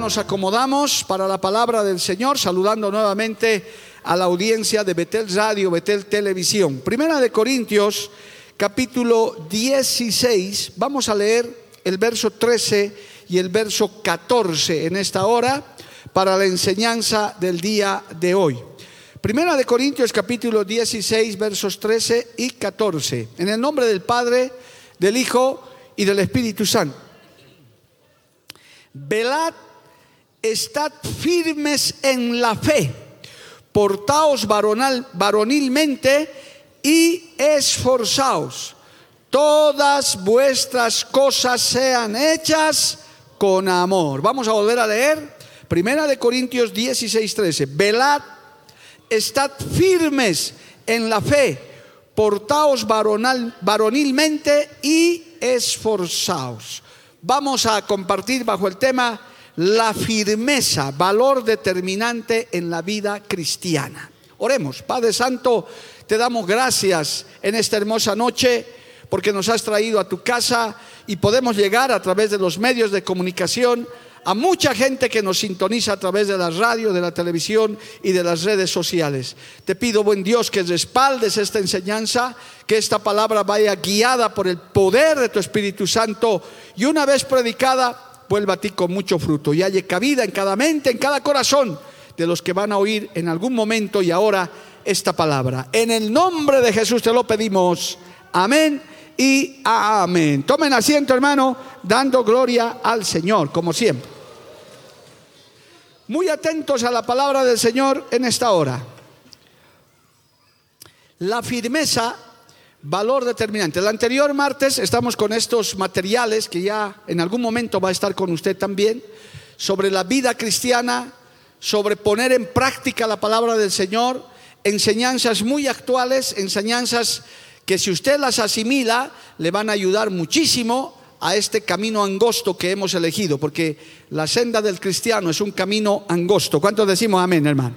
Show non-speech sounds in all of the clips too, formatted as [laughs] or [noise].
Nos acomodamos para la palabra del Señor, saludando nuevamente a la audiencia de Betel Radio, Betel Televisión. Primera de Corintios, capítulo 16. Vamos a leer el verso 13 y el verso 14 en esta hora para la enseñanza del día de hoy. Primera de Corintios capítulo 16 versos 13 y 14. En el nombre del Padre, del Hijo y del Espíritu Santo. Velad, estad firmes en la fe, portaos varonal, varonilmente y esforzaos. Todas vuestras cosas sean hechas con amor. Vamos a volver a leer. Primera de Corintios 16, 13. Velad, estad firmes en la fe, portaos varonilmente y esforzaos. Vamos a compartir bajo el tema la firmeza, valor determinante en la vida cristiana. Oremos, Padre Santo, te damos gracias en esta hermosa noche porque nos has traído a tu casa y podemos llegar a través de los medios de comunicación a mucha gente que nos sintoniza a través de la radio, de la televisión y de las redes sociales. Te pido, buen Dios, que respaldes esta enseñanza, que esta palabra vaya guiada por el poder de tu Espíritu Santo y una vez predicada, vuelva a ti con mucho fruto y haya cabida en cada mente, en cada corazón de los que van a oír en algún momento y ahora esta palabra. En el nombre de Jesús te lo pedimos. Amén y amén. Tomen asiento, hermano, dando gloria al Señor, como siempre. Muy atentos a la palabra del Señor en esta hora. La firmeza, valor determinante. El anterior martes estamos con estos materiales que ya en algún momento va a estar con usted también, sobre la vida cristiana, sobre poner en práctica la palabra del Señor, enseñanzas muy actuales, enseñanzas que si usted las asimila, le van a ayudar muchísimo a este camino angosto que hemos elegido, porque la senda del cristiano es un camino angosto. ¿Cuántos decimos amén, hermano?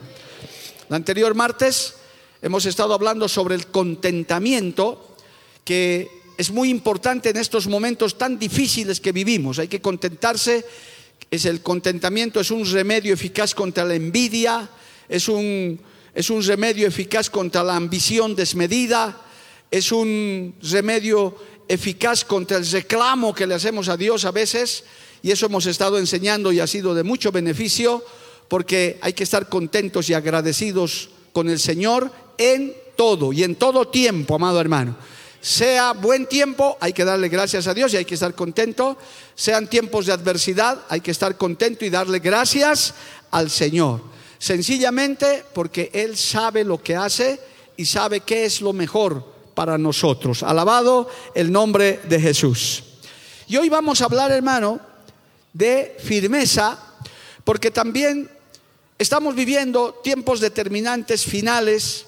El anterior martes hemos estado hablando sobre el contentamiento, que es muy importante en estos momentos tan difíciles que vivimos. Hay que contentarse. Es el contentamiento es un remedio eficaz contra la envidia, es un, es un remedio eficaz contra la ambición desmedida, es un remedio eficaz contra el reclamo que le hacemos a Dios a veces, y eso hemos estado enseñando y ha sido de mucho beneficio, porque hay que estar contentos y agradecidos con el Señor en todo y en todo tiempo, amado hermano. Sea buen tiempo, hay que darle gracias a Dios y hay que estar contento. Sean tiempos de adversidad, hay que estar contento y darle gracias al Señor. Sencillamente porque Él sabe lo que hace y sabe qué es lo mejor para nosotros. Alabado el nombre de Jesús. Y hoy vamos a hablar, hermano, de firmeza, porque también estamos viviendo tiempos determinantes finales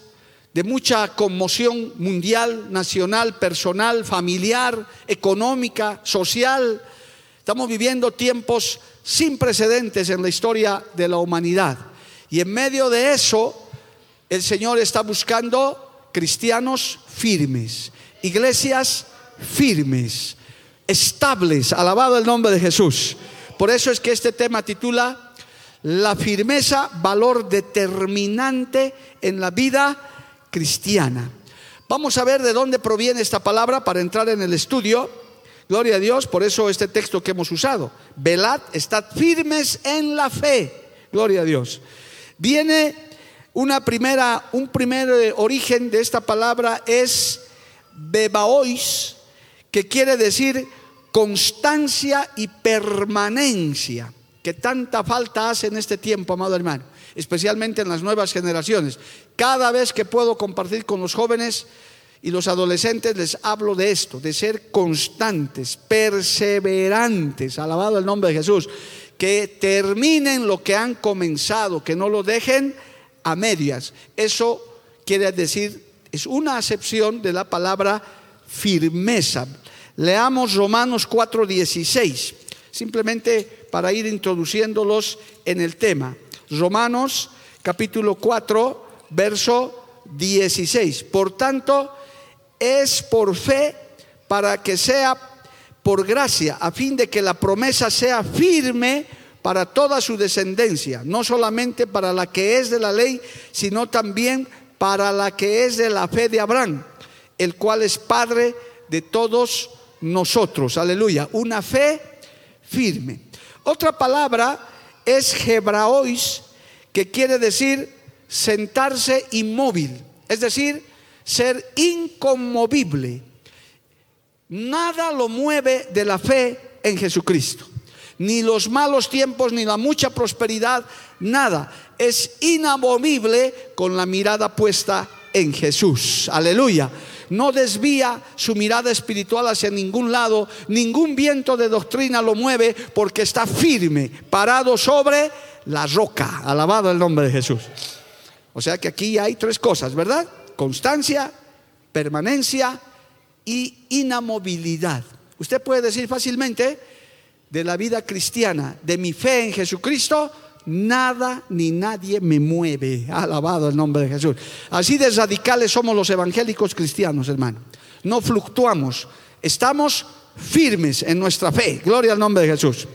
de mucha conmoción mundial, nacional, personal, familiar, económica, social. Estamos viviendo tiempos sin precedentes en la historia de la humanidad. Y en medio de eso, el Señor está buscando cristianos firmes, iglesias firmes, estables, alabado el nombre de Jesús. Por eso es que este tema titula La firmeza, valor determinante en la vida cristiana. Vamos a ver de dónde proviene esta palabra para entrar en el estudio. Gloria a Dios, por eso este texto que hemos usado. Velad, estad firmes en la fe. Gloria a Dios. Viene una primera, un primer origen de esta palabra es bebaois, que quiere decir constancia y permanencia, que tanta falta hace en este tiempo, amado hermano. especialmente en las nuevas generaciones. Cada vez que puedo compartir con los jóvenes y los adolescentes les hablo de esto, de ser constantes, perseverantes, alabado el nombre de Jesús, que terminen lo que han comenzado, que no lo dejen a medias. Eso quiere decir, es una acepción de la palabra firmeza. Leamos Romanos 4:16, simplemente para ir introduciéndolos en el tema. Romanos capítulo 4, verso 16. Por tanto, es por fe para que sea por gracia, a fin de que la promesa sea firme para toda su descendencia, no solamente para la que es de la ley, sino también para la que es de la fe de Abraham, el cual es Padre de todos nosotros. Aleluya. Una fe firme. Otra palabra es hebraois, que quiere decir sentarse inmóvil, es decir, ser inconmovible. Nada lo mueve de la fe en Jesucristo. Ni los malos tiempos, ni la mucha prosperidad, nada. Es inamovible con la mirada puesta en Jesús. Aleluya no desvía su mirada espiritual hacia ningún lado, ningún viento de doctrina lo mueve porque está firme, parado sobre la roca. Alabado el nombre de Jesús. O sea que aquí hay tres cosas, ¿verdad? Constancia, permanencia y inamovilidad. Usted puede decir fácilmente de la vida cristiana, de mi fe en Jesucristo, nada ni nadie me mueve. Alabado el nombre de Jesús. Así de radicales somos los evangélicos cristianos, hermano. No fluctuamos, estamos firmes en nuestra fe. Gloria al nombre de Jesús.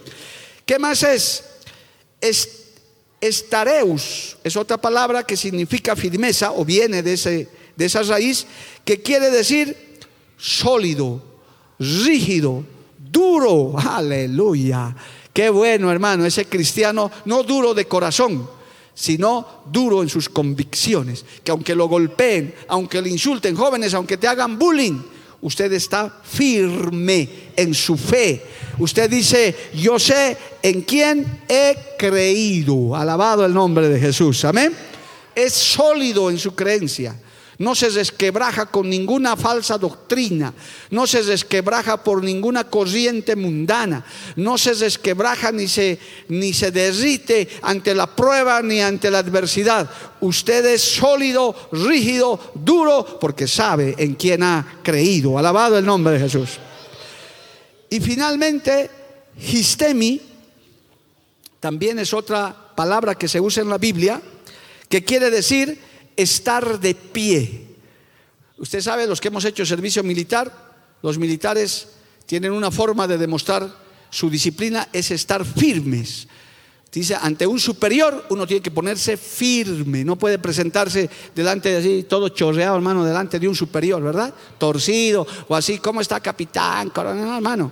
¿Qué más es? Estareus es otra palabra que significa firmeza o viene de, ese, de esa raíz que quiere decir sólido, rígido, duro. [laughs] Aleluya. Qué bueno, hermano, ese cristiano no duro de corazón, sino duro en sus convicciones. Que aunque lo golpeen, aunque le insulten, jóvenes, aunque te hagan bullying, usted está firme en su fe. Usted dice, yo sé en quién he creído. Alabado el nombre de Jesús. Amén. Es sólido en su creencia no se desquebraja con ninguna falsa doctrina, no se desquebraja por ninguna corriente mundana, no se desquebraja ni se, ni se derrite ante la prueba ni ante la adversidad. Usted es sólido, rígido, duro, porque sabe en quién ha creído. Alabado el nombre de Jesús. Y finalmente, histemi también es otra palabra que se usa en la Biblia, que quiere decir estar de pie. Usted sabe, los que hemos hecho servicio militar, los militares tienen una forma de demostrar su disciplina, es estar firmes. Dice, ante un superior uno tiene que ponerse firme, no puede presentarse delante de así, todo chorreado, hermano, delante de un superior, ¿verdad? Torcido o así, ¿cómo está capitán? Coronel, hermano.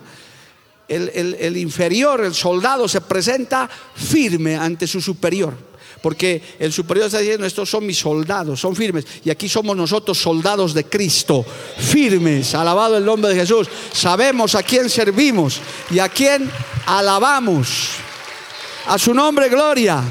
El, el inferior, el soldado, se presenta firme ante su superior. Porque el superior está diciendo, estos son mis soldados, son firmes. Y aquí somos nosotros soldados de Cristo, firmes, alabado el nombre de Jesús. Sabemos a quién servimos y a quién alabamos. A su nombre, gloria.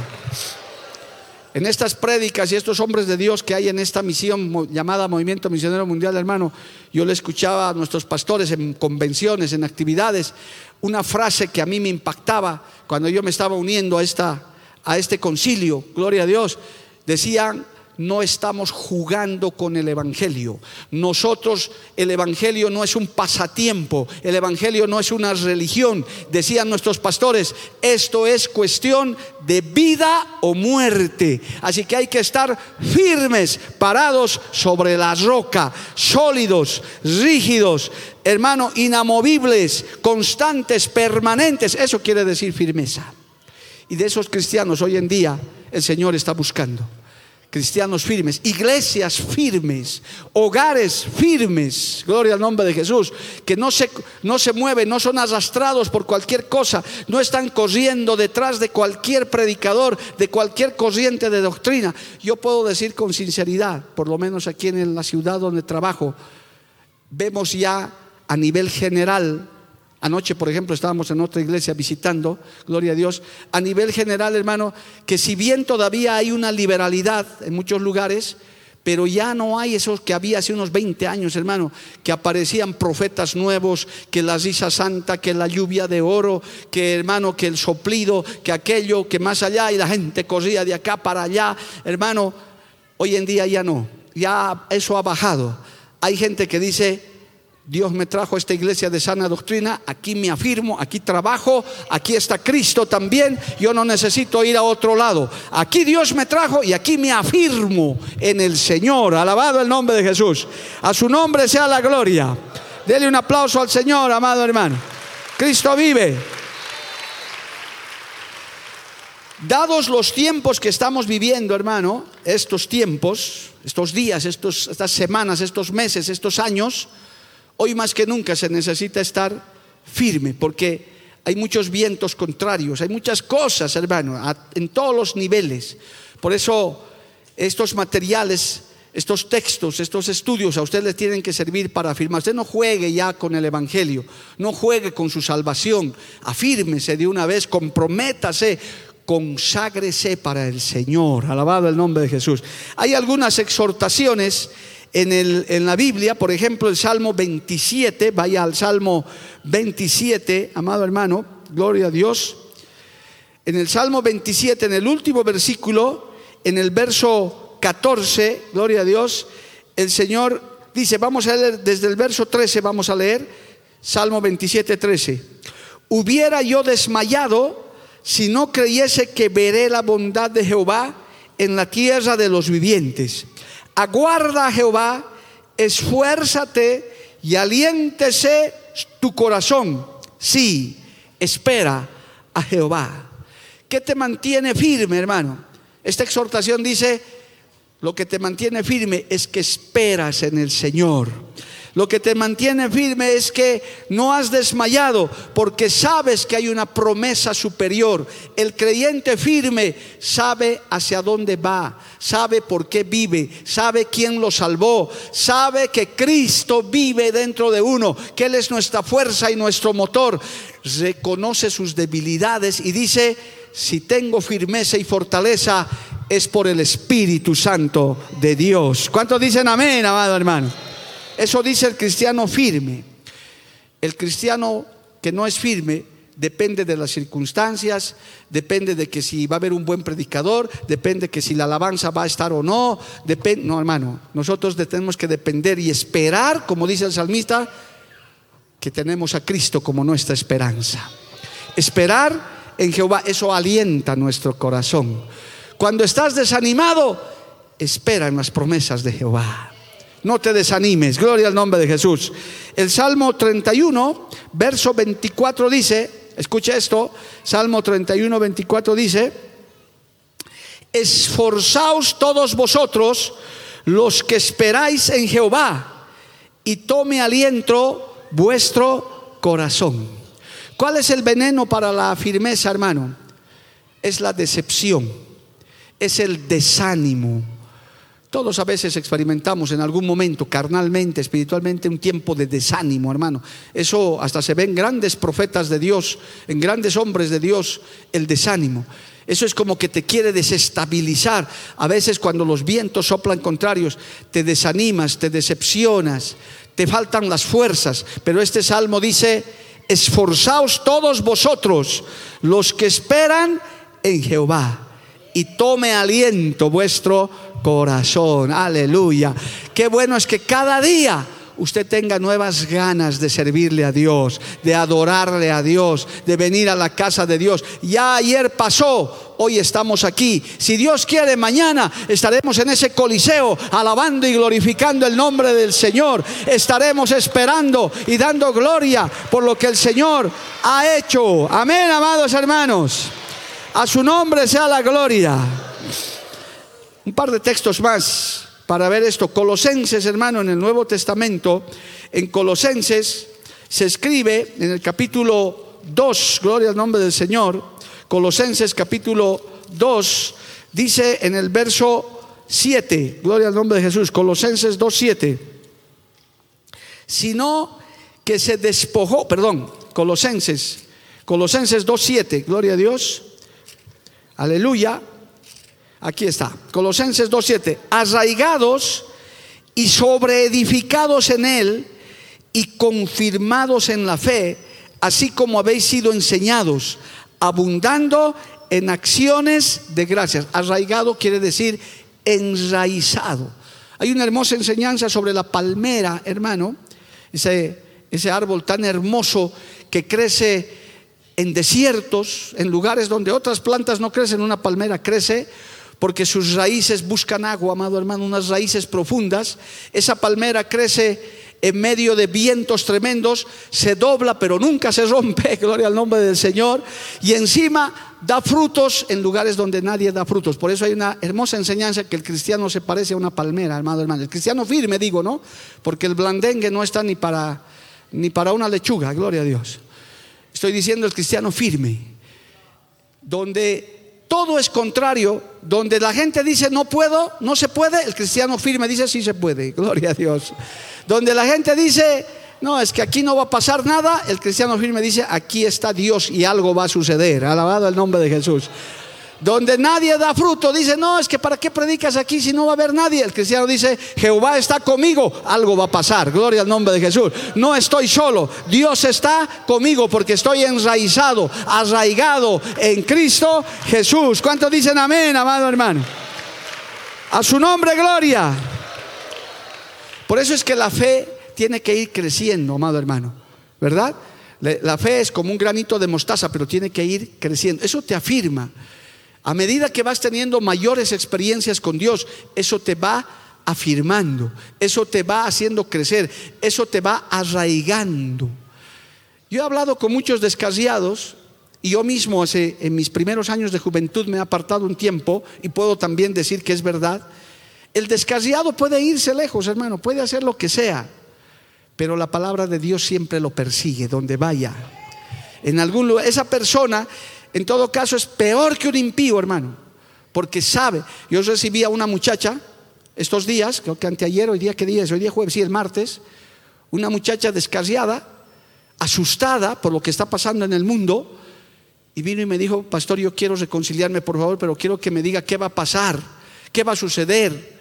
En estas prédicas y estos hombres de Dios que hay en esta misión llamada Movimiento Misionero Mundial, hermano, yo le escuchaba a nuestros pastores en convenciones, en actividades, una frase que a mí me impactaba cuando yo me estaba uniendo a esta a este concilio, gloria a Dios, decían, no estamos jugando con el Evangelio. Nosotros, el Evangelio no es un pasatiempo, el Evangelio no es una religión. Decían nuestros pastores, esto es cuestión de vida o muerte. Así que hay que estar firmes, parados sobre la roca, sólidos, rígidos, hermano, inamovibles, constantes, permanentes. Eso quiere decir firmeza. Y de esos cristianos hoy en día el Señor está buscando. Cristianos firmes, iglesias firmes, hogares firmes, gloria al nombre de Jesús, que no se, no se mueven, no son arrastrados por cualquier cosa, no están corriendo detrás de cualquier predicador, de cualquier corriente de doctrina. Yo puedo decir con sinceridad, por lo menos aquí en la ciudad donde trabajo, vemos ya a nivel general Anoche, por ejemplo, estábamos en otra iglesia visitando, gloria a Dios, a nivel general, hermano, que si bien todavía hay una liberalidad en muchos lugares, pero ya no hay esos que había hace unos 20 años, hermano, que aparecían profetas nuevos, que la risa santa, que la lluvia de oro, que hermano, que el soplido, que aquello, que más allá, y la gente corría de acá para allá, hermano, hoy en día ya no, ya eso ha bajado. Hay gente que dice, Dios me trajo a esta iglesia de sana doctrina, aquí me afirmo, aquí trabajo, aquí está Cristo también, yo no necesito ir a otro lado. Aquí Dios me trajo y aquí me afirmo en el Señor. Alabado el nombre de Jesús. A su nombre sea la gloria. Dele un aplauso al Señor, amado hermano. Cristo vive. Dados los tiempos que estamos viviendo, hermano, estos tiempos, estos días, estos, estas semanas, estos meses, estos años, Hoy más que nunca se necesita estar firme porque hay muchos vientos contrarios, hay muchas cosas, hermano, en todos los niveles. Por eso estos materiales, estos textos, estos estudios a usted le tienen que servir para afirmar. Usted no juegue ya con el Evangelio, no juegue con su salvación, afírmese de una vez, comprométase, conságrese para el Señor. Alabado el nombre de Jesús. Hay algunas exhortaciones en, el, en, la Biblia, por ejemplo, el Salmo 27, vaya al Salmo 27, amado hermano, gloria a Dios. En el Salmo 27, en el último versículo, en el verso 14, gloria a Dios, el Señor dice, vamos a leer desde el verso 13, vamos a leer, Salmo 27, 13. Hubiera yo desmayado si no creyese que veré la bondad de Jehová en la tierra de los vivientes aguarda a Jehová, esfuérzate y aliéntese tu corazón. Sí, espera a Jehová. ¿Qué te mantiene firme, hermano? Esta exhortación dice, lo que te mantiene firme es que esperas en el Señor. Lo que te mantiene firme es que no has desmayado porque sabes que hay una promesa superior. El creyente firme sabe hacia dónde va, sabe por qué vive, sabe quién lo salvó, sabe que Cristo vive dentro de uno, que Él es nuestra fuerza y nuestro motor. Reconoce sus debilidades y dice, si tengo firmeza y fortaleza, es por el Espíritu Santo de Dios. ¿Cuántos dicen amén, amado hermano? Eso dice el cristiano firme. El cristiano que no es firme depende de las circunstancias, depende de que si va a haber un buen predicador, depende de que si la alabanza va a estar o no, depende, no hermano, nosotros tenemos que depender y esperar, como dice el salmista, que tenemos a Cristo como nuestra esperanza. Esperar en Jehová, eso alienta nuestro corazón. Cuando estás desanimado, espera en las promesas de Jehová. No te desanimes, gloria al nombre de Jesús. El Salmo 31, verso 24 dice, escucha esto, Salmo 31, 24 dice, esforzaos todos vosotros los que esperáis en Jehová y tome aliento vuestro corazón. ¿Cuál es el veneno para la firmeza, hermano? Es la decepción, es el desánimo todos a veces experimentamos en algún momento, carnalmente, espiritualmente, un tiempo de desánimo, hermano. Eso hasta se ve en grandes profetas de Dios, en grandes hombres de Dios, el desánimo. Eso es como que te quiere desestabilizar. A veces cuando los vientos soplan contrarios, te desanimas, te decepcionas, te faltan las fuerzas. Pero este salmo dice, esforzaos todos vosotros, los que esperan en Jehová, y tome aliento vuestro corazón. Aleluya. Qué bueno es que cada día usted tenga nuevas ganas de servirle a Dios, de adorarle a Dios, de venir a la casa de Dios. Ya ayer pasó, hoy estamos aquí. Si Dios quiere, mañana estaremos en ese coliseo alabando y glorificando el nombre del Señor. Estaremos esperando y dando gloria por lo que el Señor ha hecho. Amén, amados hermanos. A su nombre sea la gloria. Un par de textos más para ver esto. Colosenses, hermano, en el Nuevo Testamento, en Colosenses se escribe en el capítulo 2, gloria al nombre del Señor, Colosenses capítulo 2, dice en el verso 7, gloria al nombre de Jesús, Colosenses 2, 7, sino que se despojó, perdón, Colosenses, Colosenses 2.7, gloria a Dios. Aleluya. Aquí está, Colosenses 2.7, arraigados y sobreedificados en él y confirmados en la fe, así como habéis sido enseñados, abundando en acciones de gracias. Arraigado quiere decir enraizado. Hay una hermosa enseñanza sobre la palmera, hermano, ese, ese árbol tan hermoso que crece en desiertos, en lugares donde otras plantas no crecen, una palmera crece porque sus raíces buscan agua, amado hermano, unas raíces profundas. Esa palmera crece en medio de vientos tremendos, se dobla pero nunca se rompe, [laughs] gloria al nombre del Señor, y encima da frutos en lugares donde nadie da frutos. Por eso hay una hermosa enseñanza que el cristiano se parece a una palmera, hermano, hermano. El cristiano firme, digo, ¿no? Porque el blandengue no está ni para, ni para una lechuga, gloria a Dios. Estoy diciendo el cristiano firme, donde todo es contrario, donde la gente dice no puedo, no se puede, el cristiano firme dice sí se puede, [laughs] gloria a Dios. Donde la gente dice no, es que aquí no va a pasar nada, el cristiano firme dice aquí está Dios y algo va a suceder, alabado el nombre de Jesús. Donde nadie da fruto, dice, no, es que para qué predicas aquí si no va a haber nadie. El cristiano dice, Jehová está conmigo, algo va a pasar, gloria al nombre de Jesús. No estoy solo, Dios está conmigo porque estoy enraizado, arraigado en Cristo Jesús. ¿Cuántos dicen amén, amado hermano? A su nombre, gloria. Por eso es que la fe tiene que ir creciendo, amado hermano, ¿verdad? La fe es como un granito de mostaza, pero tiene que ir creciendo. Eso te afirma. A medida que vas teniendo mayores experiencias con Dios, eso te va afirmando, eso te va haciendo crecer, eso te va arraigando. Yo he hablado con muchos descasiados y yo mismo hace, en mis primeros años de juventud me he apartado un tiempo y puedo también decir que es verdad. El descasiado puede irse lejos, hermano, puede hacer lo que sea, pero la palabra de Dios siempre lo persigue donde vaya. En algún lugar, esa persona en todo caso es peor que un impío, hermano, porque sabe. Yo recibí a una muchacha estos días, creo que anteayer, hoy día, ¿qué día es? Hoy día jueves, sí, el martes, una muchacha descasiada, asustada por lo que está pasando en el mundo, y vino y me dijo, pastor, yo quiero reconciliarme, por favor, pero quiero que me diga qué va a pasar, qué va a suceder.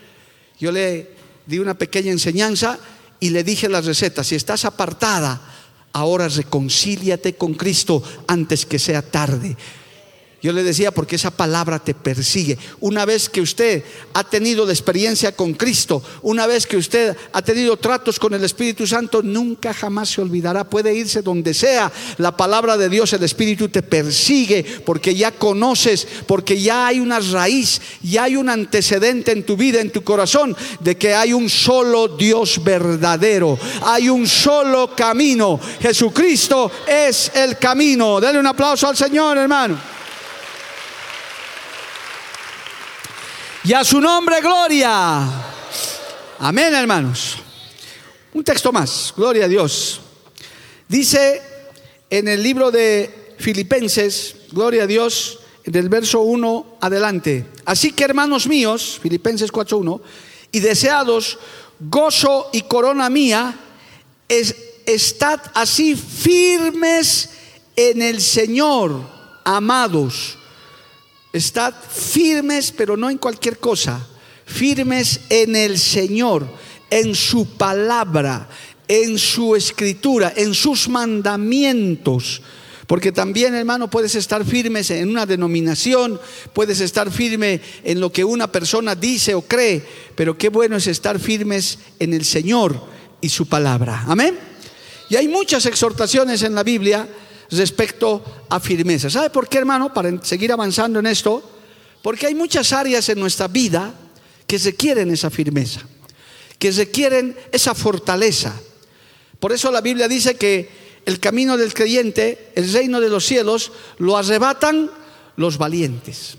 Yo le di una pequeña enseñanza y le dije la receta, si estás apartada, ahora reconcíliate con Cristo antes que sea tarde. Yo le decía porque esa palabra te persigue. Una vez que usted ha tenido la experiencia con Cristo, una vez que usted ha tenido tratos con el Espíritu Santo, nunca jamás se olvidará. Puede irse donde sea. La palabra de Dios, el Espíritu te persigue porque ya conoces, porque ya hay una raíz, ya hay un antecedente en tu vida, en tu corazón, de que hay un solo Dios verdadero. Hay un solo camino. Jesucristo es el camino. Dale un aplauso al Señor, hermano. Y a su nombre, gloria. Amén, hermanos. Un texto más, gloria a Dios. Dice en el libro de Filipenses, gloria a Dios, del verso 1 adelante. Así que, hermanos míos, Filipenses 4.1, y deseados gozo y corona mía, es, estad así firmes en el Señor, amados Estad firmes, pero no en cualquier cosa. Firmes en el Señor, en su palabra, en su escritura, en sus mandamientos. Porque también, hermano, puedes estar firmes en una denominación, puedes estar firme en lo que una persona dice o cree, pero qué bueno es estar firmes en el Señor y su palabra. Amén. Y hay muchas exhortaciones en la Biblia respecto a firmeza. ¿Sabe por qué, hermano? Para seguir avanzando en esto, porque hay muchas áreas en nuestra vida que requieren esa firmeza, que requieren esa fortaleza. Por eso la Biblia dice que el camino del creyente, el reino de los cielos, lo arrebatan los valientes.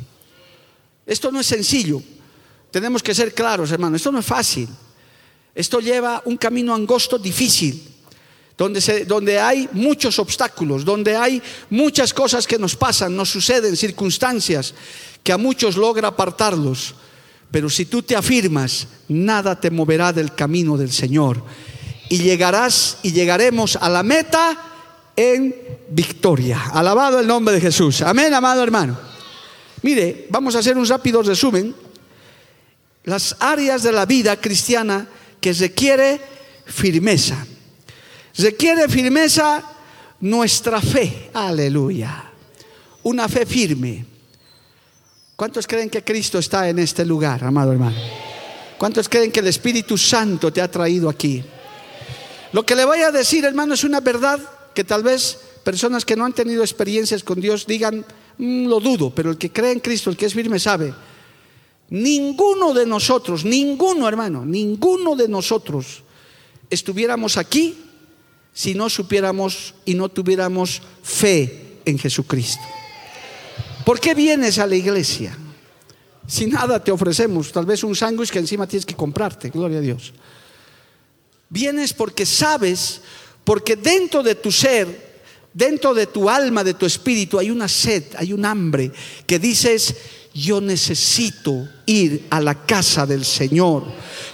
Esto no es sencillo. Tenemos que ser claros, hermano. Esto no es fácil. Esto lleva un camino angosto, difícil donde, se, donde hay muchos obstáculos, donde hay muchas cosas que nos pasan, nos suceden, circunstancias que a muchos logra apartarlos. Pero si tú te afirmas, nada te moverá del camino del Señor. Y llegarás y llegaremos a la meta en victoria. Alabado el nombre de Jesús. Amén, amado hermano. Mire, vamos a hacer un rápido resumen. Las áreas de la vida cristiana que requiere firmeza. Requiere firmeza nuestra fe. Aleluya. Una fe firme. ¿Cuántos creen que Cristo está en este lugar, amado hermano? ¿Cuántos creen que el Espíritu Santo te ha traído aquí? Lo que le voy a decir, hermano, es una verdad que tal vez personas que no han tenido experiencias con Dios digan, mm, lo dudo, pero el que cree en Cristo, el que es firme, sabe. Ninguno de nosotros, ninguno hermano, ninguno de nosotros estuviéramos aquí si no supiéramos y no tuviéramos fe en Jesucristo. ¿Por qué vienes a la iglesia? Si nada te ofrecemos, tal vez un sándwich que encima tienes que comprarte, gloria a Dios. Vienes porque sabes, porque dentro de tu ser, dentro de tu alma, de tu espíritu, hay una sed, hay un hambre que dices, yo necesito ir a la casa del Señor.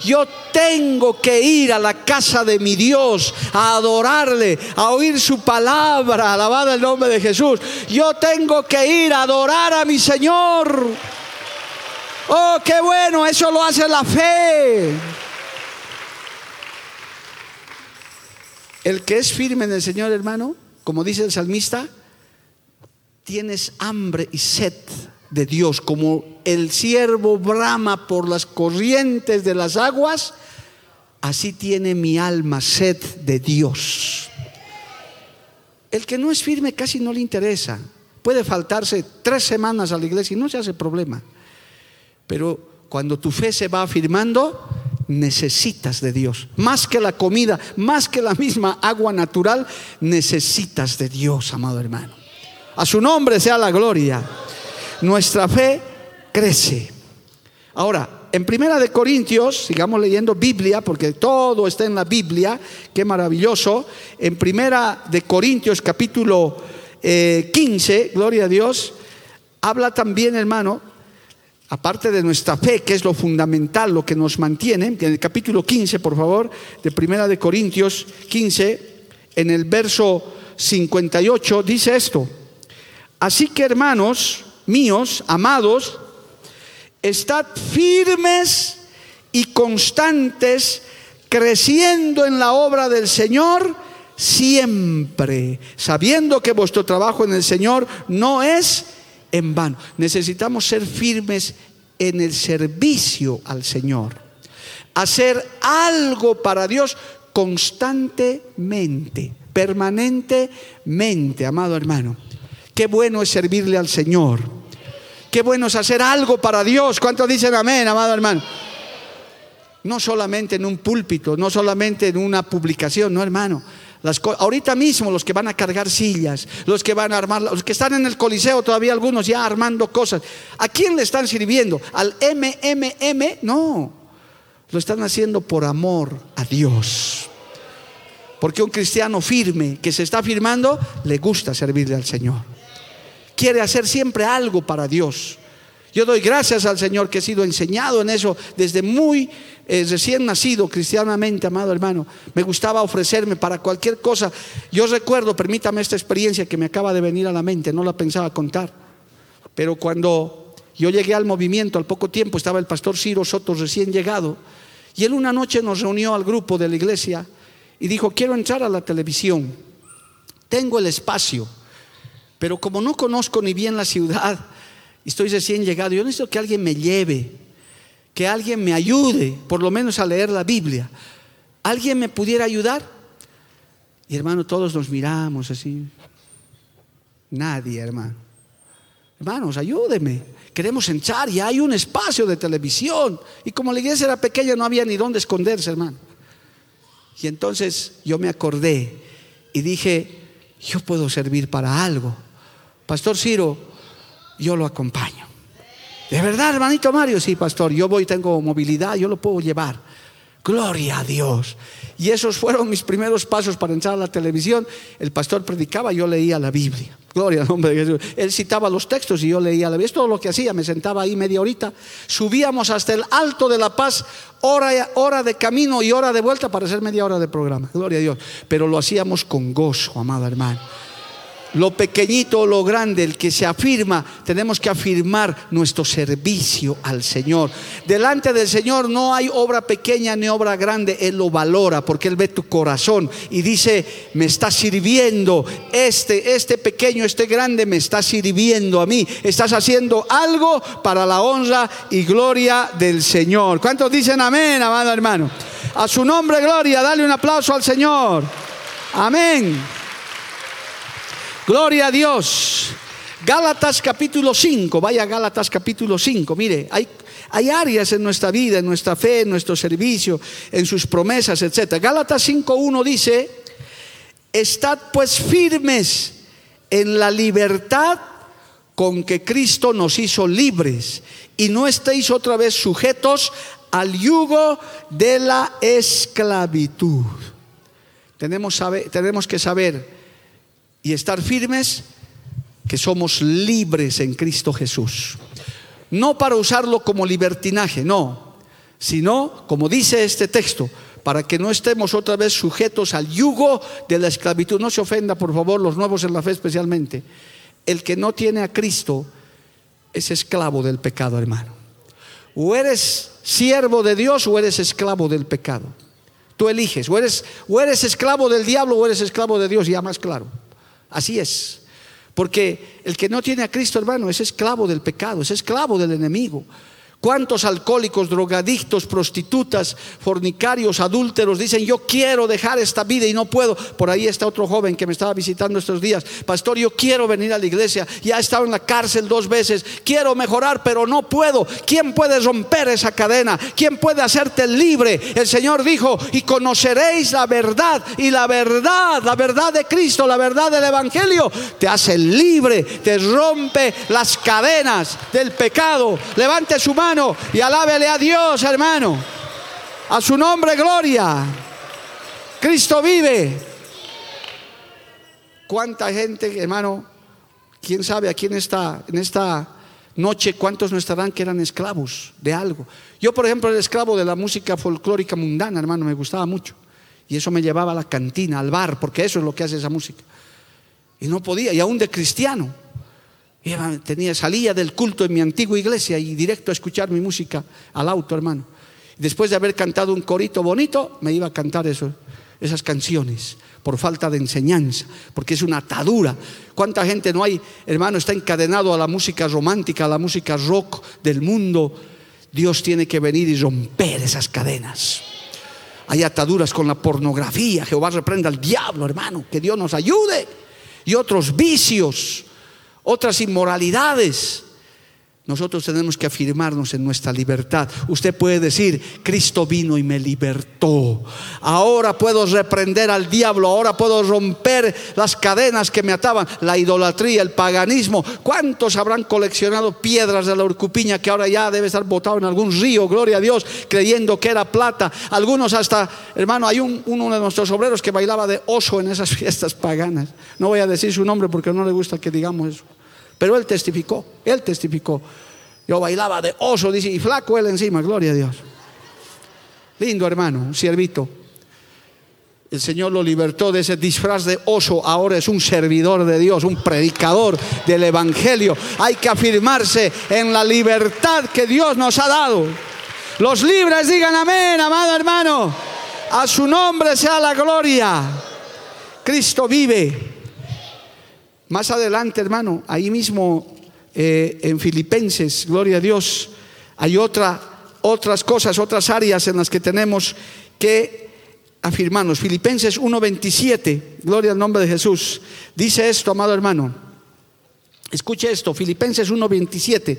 Yo tengo que ir a la casa de mi Dios a adorarle, a oír su palabra, alabado el nombre de Jesús. Yo tengo que ir a adorar a mi Señor. Oh, qué bueno, eso lo hace la fe. El que es firme en el Señor, hermano, como dice el salmista, tienes hambre y sed de Dios, como el siervo brama por las corrientes de las aguas, así tiene mi alma sed de Dios. El que no es firme casi no le interesa. Puede faltarse tres semanas a la iglesia y no se hace problema. Pero cuando tu fe se va afirmando, necesitas de Dios. Más que la comida, más que la misma agua natural, necesitas de Dios, amado hermano. A su nombre sea la gloria nuestra fe crece. Ahora, en Primera de Corintios, sigamos leyendo Biblia, porque todo está en la Biblia, qué maravilloso. En Primera de Corintios, capítulo 15, eh, gloria a Dios, habla también, hermano, aparte de nuestra fe, que es lo fundamental, lo que nos mantiene, en el capítulo 15, por favor, de Primera de Corintios 15, en el verso 58, dice esto. Así que, hermanos, míos, amados, estad firmes y constantes, creciendo en la obra del Señor siempre, sabiendo que vuestro trabajo en el Señor no es en vano. Necesitamos ser firmes en el servicio al Señor, hacer algo para Dios constantemente, permanentemente, amado hermano. Qué bueno es servirle al Señor. Qué bueno es hacer algo para Dios. ¿Cuántos dicen amén, amado hermano? No solamente en un púlpito, no solamente en una publicación, no hermano. Ahorita mismo los que van a cargar sillas, los que van a armar, los que están en el coliseo todavía algunos ya armando cosas. ¿A quién le están sirviendo? ¿Al MMM? No, lo están haciendo por amor a Dios. Porque un cristiano firme que se está firmando le gusta servirle al Señor quiere hacer siempre algo para Dios. Yo doy gracias al Señor que he sido enseñado en eso desde muy eh, recién nacido cristianamente, amado hermano. Me gustaba ofrecerme para cualquier cosa. Yo recuerdo, permítame esta experiencia que me acaba de venir a la mente, no la pensaba contar. Pero cuando yo llegué al movimiento, al poco tiempo estaba el pastor Ciro Soto recién llegado. Y él una noche nos reunió al grupo de la iglesia y dijo, quiero entrar a la televisión. Tengo el espacio pero como no conozco ni bien la ciudad, estoy recién llegado, yo necesito que alguien me lleve, que alguien me ayude, por lo menos a leer la Biblia. ¿Alguien me pudiera ayudar? Y hermano, todos nos miramos así. Nadie, hermano. Hermanos, ayúdeme. Queremos entrar y hay un espacio de televisión. Y como la iglesia era pequeña, no había ni dónde esconderse, hermano. Y entonces yo me acordé y dije, yo puedo servir para algo. Pastor Ciro, yo lo acompaño. ¿De verdad, hermanito Mario? Sí, pastor, yo voy, tengo movilidad, yo lo puedo llevar. Gloria a Dios. Y esos fueron mis primeros pasos para entrar a la televisión. El pastor predicaba, yo leía la Biblia. Gloria al nombre de Jesús. Él citaba los textos y yo leía la Biblia. Es todo lo que hacía. Me sentaba ahí media horita. Subíamos hasta el alto de la paz, hora, hora de camino y hora de vuelta para hacer media hora de programa. Gloria a Dios. Pero lo hacíamos con gozo, amado hermano lo pequeñito o lo grande, el que se afirma, tenemos que afirmar nuestro servicio al Señor. Delante del Señor no hay obra pequeña ni obra grande, Él lo valora porque Él ve tu corazón y dice, me está sirviendo, este, este pequeño, este grande me está sirviendo a mí, estás haciendo algo para la honra y gloria del Señor. ¿Cuántos dicen amén, amado hermano? A su nombre, gloria, dale un aplauso al Señor. Amén. Gloria a Dios. Gálatas capítulo 5, vaya Gálatas capítulo 5, mire, hay, hay áreas en nuestra vida, en nuestra fe, en nuestro servicio, en sus promesas, etc. Gálatas 5.1 dice, estad pues firmes en la libertad con que Cristo nos hizo libres y no estéis otra vez sujetos al yugo de la esclavitud. Tenemos, tenemos que saber y estar firmes que somos libres en Cristo Jesús. No para usarlo como libertinaje, no, sino, como dice este texto, para que no estemos otra vez sujetos al yugo de la esclavitud. No se ofenda, por favor, los nuevos en la fe especialmente. El que no tiene a Cristo es esclavo del pecado, hermano. O eres siervo de Dios o eres esclavo del pecado. Tú eliges, o eres, o eres esclavo del diablo o eres esclavo de Dios, ya más claro. Así es. Porque el que no tiene a Cristo, hermano, es esclavo del pecado, es esclavo del enemigo. ¿Cuántos alcohólicos, drogadictos, prostitutas, fornicarios, adúlteros dicen, yo quiero dejar esta vida y no puedo? Por ahí está otro joven que me estaba visitando estos días. Pastor, yo quiero venir a la iglesia. Ya he estado en la cárcel dos veces. Quiero mejorar, pero no puedo. ¿Quién puede romper esa cadena? ¿Quién puede hacerte libre? El Señor dijo, y conoceréis la verdad. Y la verdad, la verdad de Cristo, la verdad del Evangelio, te hace libre, te rompe las cadenas del pecado. Levante su mano y alábele a Dios, hermano. A su nombre, gloria. Cristo vive. ¿Cuánta gente, hermano? ¿Quién sabe aquí en esta, en esta noche cuántos no estarán que eran esclavos de algo? Yo, por ejemplo, era esclavo de la música folclórica mundana, hermano, me gustaba mucho. Y eso me llevaba a la cantina, al bar, porque eso es lo que hace esa música. Y no podía, y aún de cristiano. Tenía, salía del culto en mi antigua iglesia y directo a escuchar mi música al auto, hermano. Después de haber cantado un corito bonito, me iba a cantar eso, esas canciones por falta de enseñanza, porque es una atadura. ¿Cuánta gente no hay, hermano, está encadenado a la música romántica, a la música rock del mundo? Dios tiene que venir y romper esas cadenas. Hay ataduras con la pornografía. Jehová reprenda al diablo, hermano. Que Dios nos ayude. Y otros vicios otras inmoralidades. Nosotros tenemos que afirmarnos en nuestra libertad. Usted puede decir, Cristo vino y me libertó. Ahora puedo reprender al diablo, ahora puedo romper las cadenas que me ataban, la idolatría, el paganismo. ¿Cuántos habrán coleccionado piedras de la urcupiña que ahora ya debe estar botado en algún río, gloria a Dios, creyendo que era plata? Algunos hasta, hermano, hay uno de nuestros obreros que bailaba de oso en esas fiestas paganas. No voy a decir su nombre porque no le gusta que digamos eso. Pero él testificó, él testificó. Yo bailaba de oso, dice, y flaco él encima, gloria a Dios. Lindo hermano, un siervito. El Señor lo libertó de ese disfraz de oso, ahora es un servidor de Dios, un predicador del Evangelio. Hay que afirmarse en la libertad que Dios nos ha dado. Los libres digan amén, amado hermano. A su nombre sea la gloria. Cristo vive. Más adelante, hermano, ahí mismo eh, en Filipenses, gloria a Dios, hay otra, otras cosas, otras áreas en las que tenemos que afirmarnos. Filipenses 1.27, gloria al nombre de Jesús. Dice esto, amado hermano. Escuche esto, Filipenses 1.27.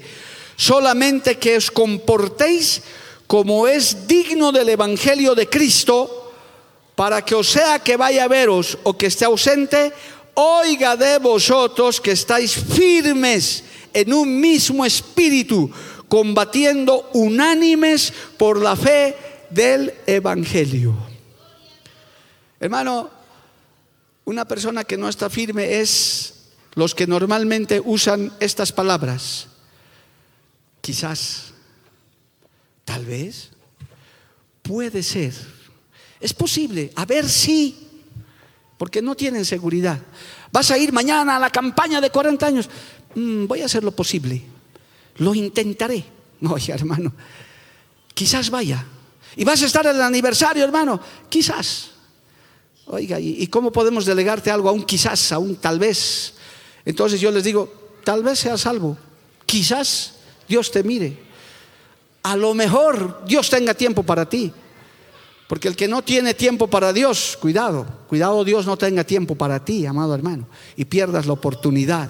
Solamente que os comportéis como es digno del Evangelio de Cristo, para que o sea que vaya a veros o que esté ausente, oiga de vosotros que estáis firmes en un mismo espíritu, combatiendo unánimes por la fe del Evangelio. Hermano, una persona que no está firme es los que normalmente usan estas palabras. Quizás, tal vez, puede ser, es posible, a ver si, porque no tienen seguridad. Vas a ir mañana a la campaña de 40 años. Mm, voy a hacer lo posible, lo intentaré. [laughs] Oye, hermano, quizás vaya. Y vas a estar en el aniversario, hermano, quizás. Oiga, ¿y, cómo podemos delegarte algo a un quizás, a un tal vez? Entonces yo les digo, tal vez seas salvo, quizás Dios te mire, a lo mejor Dios tenga tiempo para ti, porque el que no tiene tiempo para Dios, cuidado, cuidado Dios no tenga tiempo para ti, amado hermano, y pierdas la oportunidad.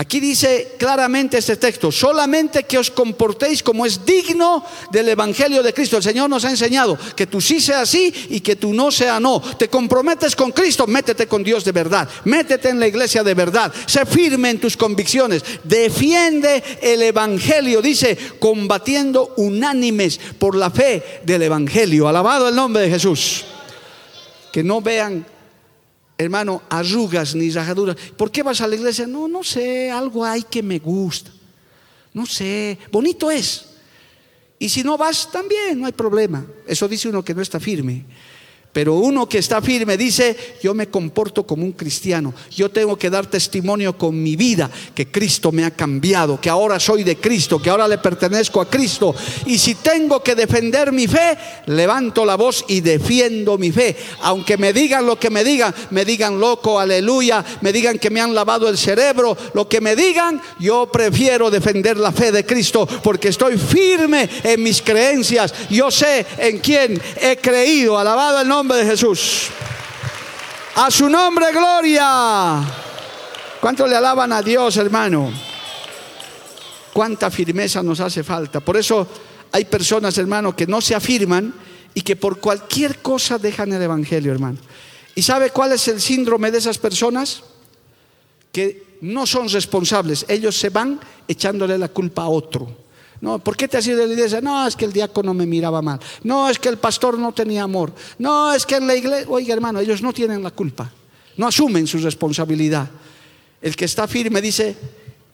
Aquí dice claramente este texto, solamente que os comportéis como es digno del Evangelio de Cristo. El Señor nos ha enseñado que tú sí sea sí y que tú no sea no. Te comprometes con Cristo, métete con Dios de verdad, métete en la iglesia de verdad, sé firme en tus convicciones, defiende el Evangelio, dice, combatiendo unánimes por la fe del Evangelio. Alabado el nombre de Jesús. Que no vean hermano, arrugas ni rajaduras. ¿Por qué vas a la iglesia? No, no sé, algo hay que me gusta. No sé, bonito es. Y si no vas, también no hay problema. Eso dice uno que no está firme. Pero uno que está firme dice, yo me comporto como un cristiano, yo tengo que dar testimonio con mi vida que Cristo me ha cambiado, que ahora soy de Cristo, que ahora le pertenezco a Cristo. Y si tengo que defender mi fe, levanto la voz y defiendo mi fe. Aunque me digan lo que me digan, me digan loco, aleluya, me digan que me han lavado el cerebro, lo que me digan, yo prefiero defender la fe de Cristo porque estoy firme en mis creencias. Yo sé en quién he creído, alabado el nombre nombre de Jesús. A su nombre, gloria. ¿Cuánto le alaban a Dios, hermano? Cuánta firmeza nos hace falta. Por eso hay personas, hermano, que no se afirman y que por cualquier cosa dejan el Evangelio, hermano. ¿Y sabe cuál es el síndrome de esas personas? Que no son responsables. Ellos se van echándole la culpa a otro. No, ¿por qué te has ido de la iglesia? No, es que el diácono me miraba mal. No, es que el pastor no tenía amor. No, es que en la iglesia, oiga hermano, ellos no tienen la culpa. No asumen su responsabilidad. El que está firme dice,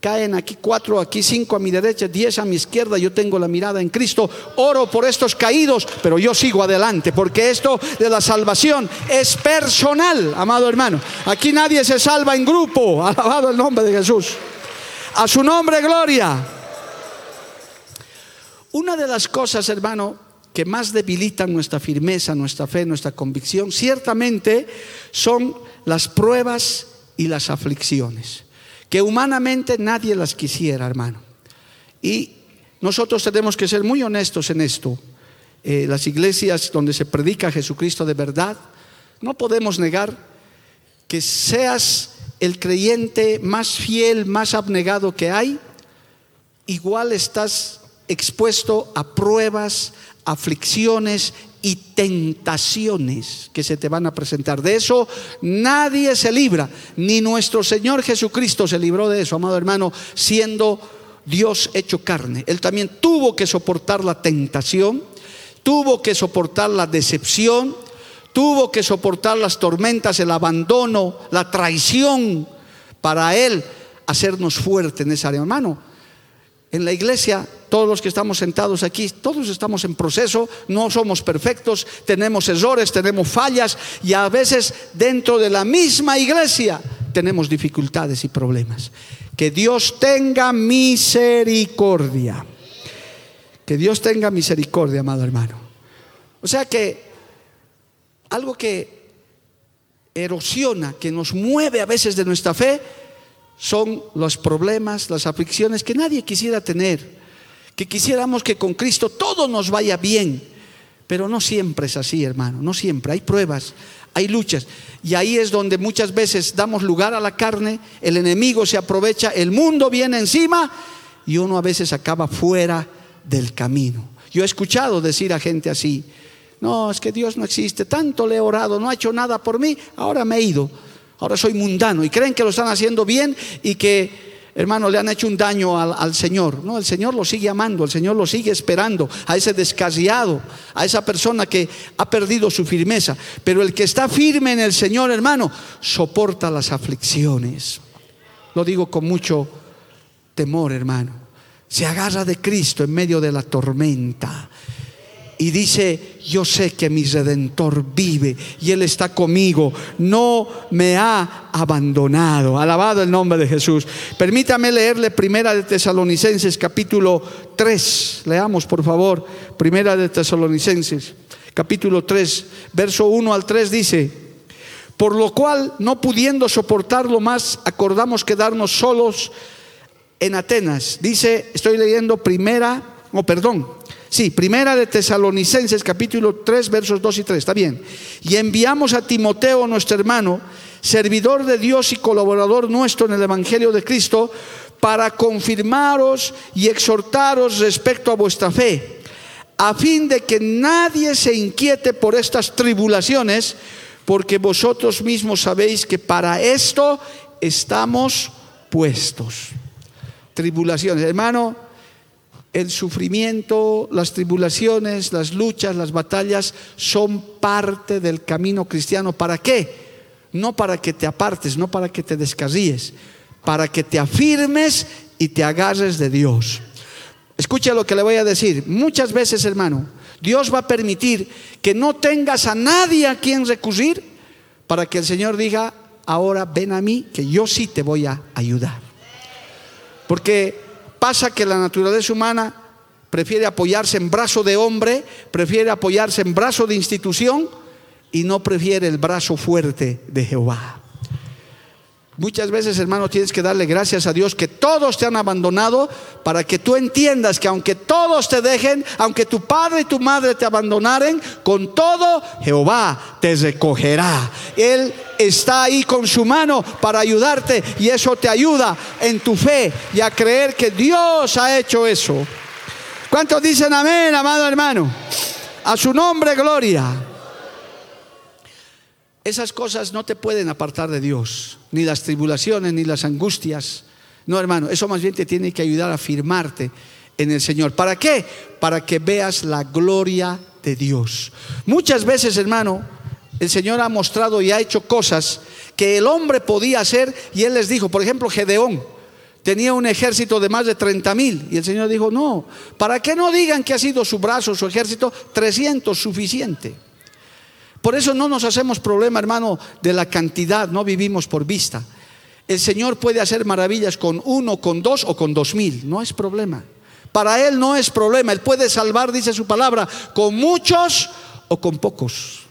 caen aquí cuatro, aquí cinco a mi derecha, diez a mi izquierda, yo tengo la mirada en Cristo, oro por estos caídos, pero yo sigo adelante, porque esto de la salvación es personal, amado hermano. Aquí nadie se salva en grupo, [laughs] alabado el nombre de Jesús. A su nombre, gloria. Una de las cosas, hermano, que más debilitan nuestra firmeza, nuestra fe, nuestra convicción, ciertamente son las pruebas y las aflicciones, que humanamente nadie las quisiera, hermano. Y nosotros tenemos que ser muy honestos en esto. Eh, las iglesias donde se predica Jesucristo de verdad, no podemos negar que seas el creyente más fiel, más abnegado que hay, igual estás expuesto a pruebas, aflicciones y tentaciones que se te van a presentar. De eso nadie se libra, ni nuestro Señor Jesucristo se libró de eso, amado hermano, siendo Dios hecho carne. Él también tuvo que soportar la tentación, tuvo que soportar la decepción, tuvo que soportar las tormentas, el abandono, la traición, para Él hacernos fuerte en esa área. Hermano, en la iglesia, todos los que estamos sentados aquí, todos estamos en proceso, no somos perfectos, tenemos errores, tenemos fallas y a veces dentro de la misma iglesia tenemos dificultades y problemas. Que Dios tenga misericordia. Que Dios tenga misericordia, amado hermano. O sea que algo que erosiona, que nos mueve a veces de nuestra fe, son los problemas, las aflicciones que nadie quisiera tener, que quisiéramos que con Cristo todo nos vaya bien, pero no siempre es así, hermano, no siempre, hay pruebas, hay luchas, y ahí es donde muchas veces damos lugar a la carne, el enemigo se aprovecha, el mundo viene encima y uno a veces acaba fuera del camino. Yo he escuchado decir a gente así, no, es que Dios no existe, tanto le he orado, no ha hecho nada por mí, ahora me he ido ahora soy mundano y creen que lo están haciendo bien y que hermano, le han hecho un daño al, Señor. No, el Señor lo sigue amando, el Señor lo sigue esperando, a ese descasiado, a esa persona que ha perdido su firmeza. Pero el que está firme en el Señor, hermano, soporta las aflicciones. Lo digo con mucho temor, hermano. Se agarra de Cristo en medio de la tormenta y dice, yo sé que mi redentor vive y Él está conmigo, no me ha abandonado. Alabado el nombre de Jesús. Permítame leerle Primera de Tesalonicenses capítulo 3. Leamos por favor, Primera de Tesalonicenses capítulo 3, verso 1 al 3 dice, por lo cual, no pudiendo soportarlo más, acordamos quedarnos solos en Atenas. Dice, estoy leyendo primera, o perdón, Sí, primera de Tesalonicenses capítulo 3 versos 2 y 3, está bien. Y enviamos a Timoteo, nuestro hermano, servidor de Dios y colaborador nuestro en el Evangelio de Cristo, para confirmaros y exhortaros respecto a vuestra fe, a fin de que nadie se inquiete por estas tribulaciones, porque vosotros mismos sabéis que para esto estamos puestos. Tribulaciones, hermano, el sufrimiento, las tribulaciones, las luchas, las batallas son parte del camino cristiano. ¿Para qué? No para que te apartes, no para que te descarríes, para que te afirmes y te agarres de Dios. Escucha lo que le voy a decir. Muchas veces, hermano, Dios va a permitir que no tengas a nadie a quien recurrir para que el Señor diga, ahora ven a mí, que yo sí te voy a ayudar. Porque Pasa que la naturaleza humana prefiere apoyarse en brazo de hombre, prefiere apoyarse en brazo de institución y no prefiere el brazo fuerte de Jehová. Muchas veces, hermano, tienes que darle gracias a Dios que todos te han abandonado para que tú entiendas que aunque todos te dejen, aunque tu padre y tu madre te abandonaren, con todo Jehová te recogerá. Él está ahí con su mano para ayudarte y eso te ayuda en tu fe y a creer que Dios ha hecho eso. ¿Cuántos dicen amén, amado hermano? A su nombre, gloria. Esas cosas no te pueden apartar de Dios, ni las tribulaciones, ni las angustias. No, hermano, eso más bien te tiene que ayudar a firmarte en el Señor. ¿Para qué? Para que veas la gloria de Dios. Muchas veces, hermano, el Señor ha mostrado y ha hecho cosas que el hombre podía hacer y Él les dijo, por ejemplo, Gedeón tenía un ejército de más de 30 mil y el Señor dijo, no, ¿para qué no digan que ha sido su brazo, su ejército? 300 suficiente. Por eso no nos hacemos problema, hermano, de la cantidad, no vivimos por vista. El Señor puede hacer maravillas con uno, con dos o con dos mil, no es problema. Para Él no es problema, Él puede salvar, dice su palabra, con muchos o con pocos.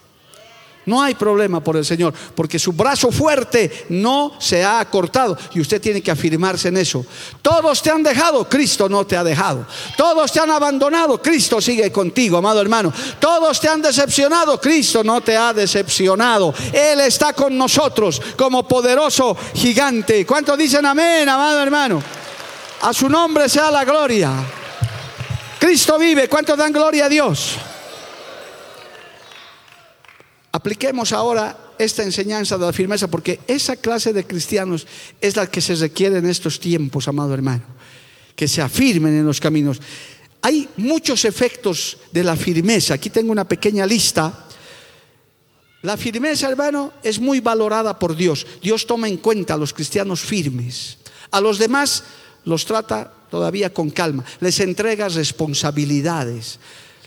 No hay problema por el Señor, porque su brazo fuerte no se ha acortado y usted tiene que afirmarse en eso. Todos te han dejado, Cristo no te ha dejado. Todos te han abandonado, Cristo sigue contigo, amado hermano. Todos te han decepcionado, Cristo no te ha decepcionado. Él está con nosotros como poderoso gigante. ¿Cuántos dicen amén, amado hermano? A su nombre sea la gloria. Cristo vive. ¿Cuántos dan gloria a Dios? Apliquemos ahora esta enseñanza de la firmeza, porque esa clase de cristianos es la que se requiere en estos tiempos, amado hermano, que se afirmen en los caminos. Hay muchos efectos de la firmeza. Aquí tengo una pequeña lista. La firmeza, hermano, es muy valorada por Dios. Dios toma en cuenta a los cristianos firmes. A los demás los trata todavía con calma. Les entrega responsabilidades.